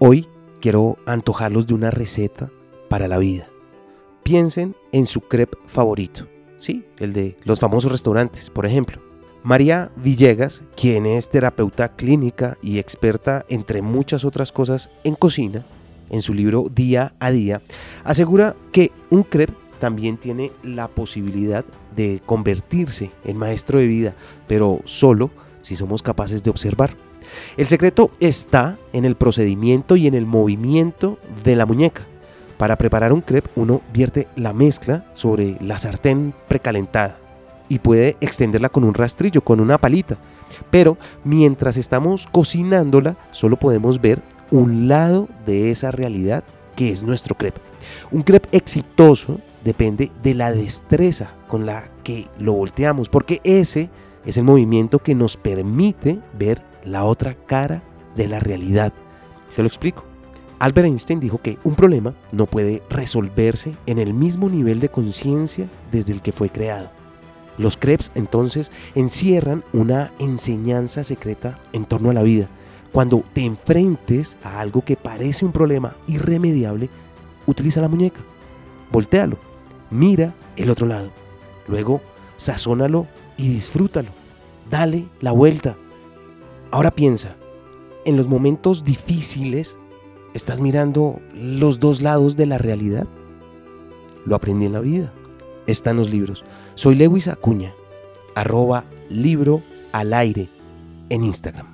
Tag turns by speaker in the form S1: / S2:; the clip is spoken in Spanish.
S1: Hoy quiero antojarlos de una receta para la vida. Piensen en su crepe favorito, ¿sí? El de los famosos restaurantes, por ejemplo. María Villegas, quien es terapeuta clínica y experta entre muchas otras cosas en cocina, en su libro Día a Día, asegura que un crepe también tiene la posibilidad de convertirse en maestro de vida, pero solo si somos capaces de observar. El secreto está en el procedimiento y en el movimiento de la muñeca. Para preparar un crepe uno vierte la mezcla sobre la sartén precalentada y puede extenderla con un rastrillo, con una palita. Pero mientras estamos cocinándola, solo podemos ver un lado de esa realidad que es nuestro crepe. Un crepe exitoso depende de la destreza con la que lo volteamos, porque ese es el movimiento que nos permite ver la otra cara de la realidad. Te lo explico. Albert Einstein dijo que un problema no puede resolverse en el mismo nivel de conciencia desde el que fue creado. Los crepes entonces encierran una enseñanza secreta en torno a la vida. Cuando te enfrentes a algo que parece un problema irremediable, utiliza la muñeca. Voltéalo. Mira el otro lado. Luego, sazónalo y disfrútalo. Dale la vuelta. Ahora piensa, en los momentos difíciles, ¿estás mirando los dos lados de la realidad? Lo aprendí en la vida están los libros. Soy Lewis Acuña, arroba libro al aire en Instagram.